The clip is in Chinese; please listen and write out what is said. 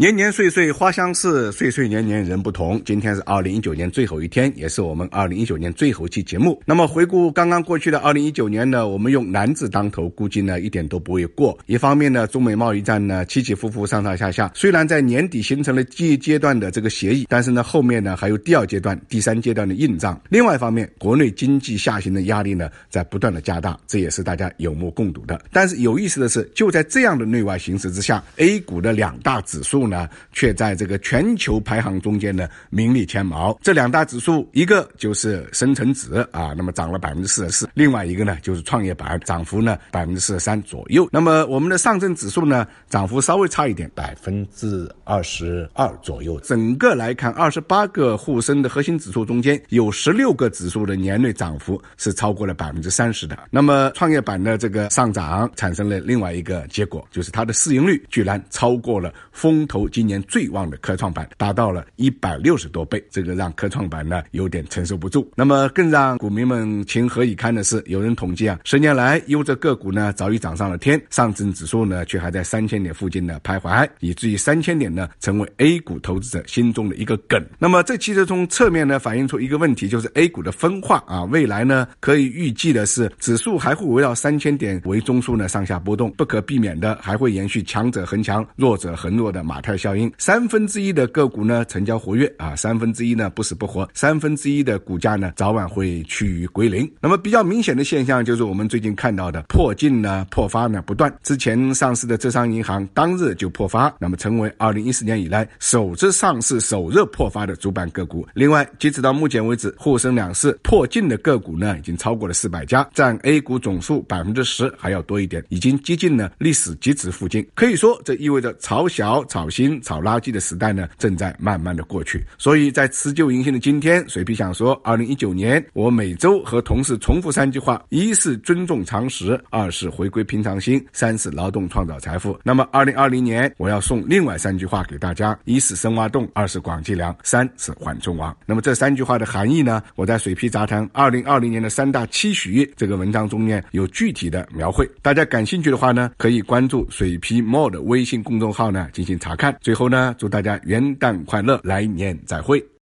年年岁岁花相似，岁岁年年人不同。今天是二零一九年最后一天，也是我们二零一九年最后一期节目。那么回顾刚刚过去的二零一九年呢，我们用难字当头，估计呢一点都不为过。一方面呢，中美贸易战呢起起伏伏，上上下下，虽然在年底形成了第一阶段的这个协议，但是呢后面呢还有第二阶段、第三阶段的硬仗。另外一方面，国内经济下行的压力呢在不断的加大，这也是大家有目共睹的。但是有意思的是，就在这样的内外形势之下，A 股的两大指数呢。呢，却在这个全球排行中间呢名列前茅。这两大指数，一个就是深成指啊，那么涨了百分之四十四；另外一个呢就是创业板，涨幅呢百分之四十三左右。那么我们的上证指数呢，涨幅稍微差一点，百分之二十二左右。整个来看，二十八个沪深的核心指数中间，有十六个指数的年内涨幅是超过了百分之三十的。那么创业板的这个上涨产生了另外一个结果，就是它的市盈率居然超过了风投。今年最旺的科创板达到了一百六十多倍，这个让科创板呢有点承受不住。那么更让股民们情何以堪的是，有人统计啊，十年来优质个股呢早已涨上了天，上证指数呢却还在三千点附近呢徘徊，以至于三千点呢成为 A 股投资者心中的一个梗。那么这其实从侧面呢反映出一个问题，就是 A 股的分化啊，未来呢可以预计的是，指数还会围绕三千点为中枢呢上下波动，不可避免的还会延续强者恒强、弱者恒弱的马太效应，三分之一的个股呢成交活跃啊，三分之一呢不死不活，三分之一的股价呢早晚会趋于归零。那么比较明显的现象就是我们最近看到的破净呢破发呢不断。之前上市的浙商银行当日就破发，那么成为二零一四年以来首次上市首日破发的主板个股。另外，截止到目前为止，沪深两市破净的个股呢已经超过了四百家，占 A 股总数百分之十还要多一点，已经接近了历史极值附近。可以说，这意味着炒小炒新炒垃圾的时代呢，正在慢慢的过去。所以在辞旧迎新的今天，水皮想说，二零一九年我每周和同事重复三句话：一是尊重常识，二是回归平常心，三是劳动创造财富。那么二零二零年我要送另外三句话给大家：一是深挖洞，二是广积粮，三是缓冲王。那么这三句话的含义呢？我在水皮杂谈二零二零年的三大期许这个文章中呢有具体的描绘。大家感兴趣的话呢，可以关注水皮 more 的微信公众号呢进行查看看。最后呢，祝大家元旦快乐，来年再会。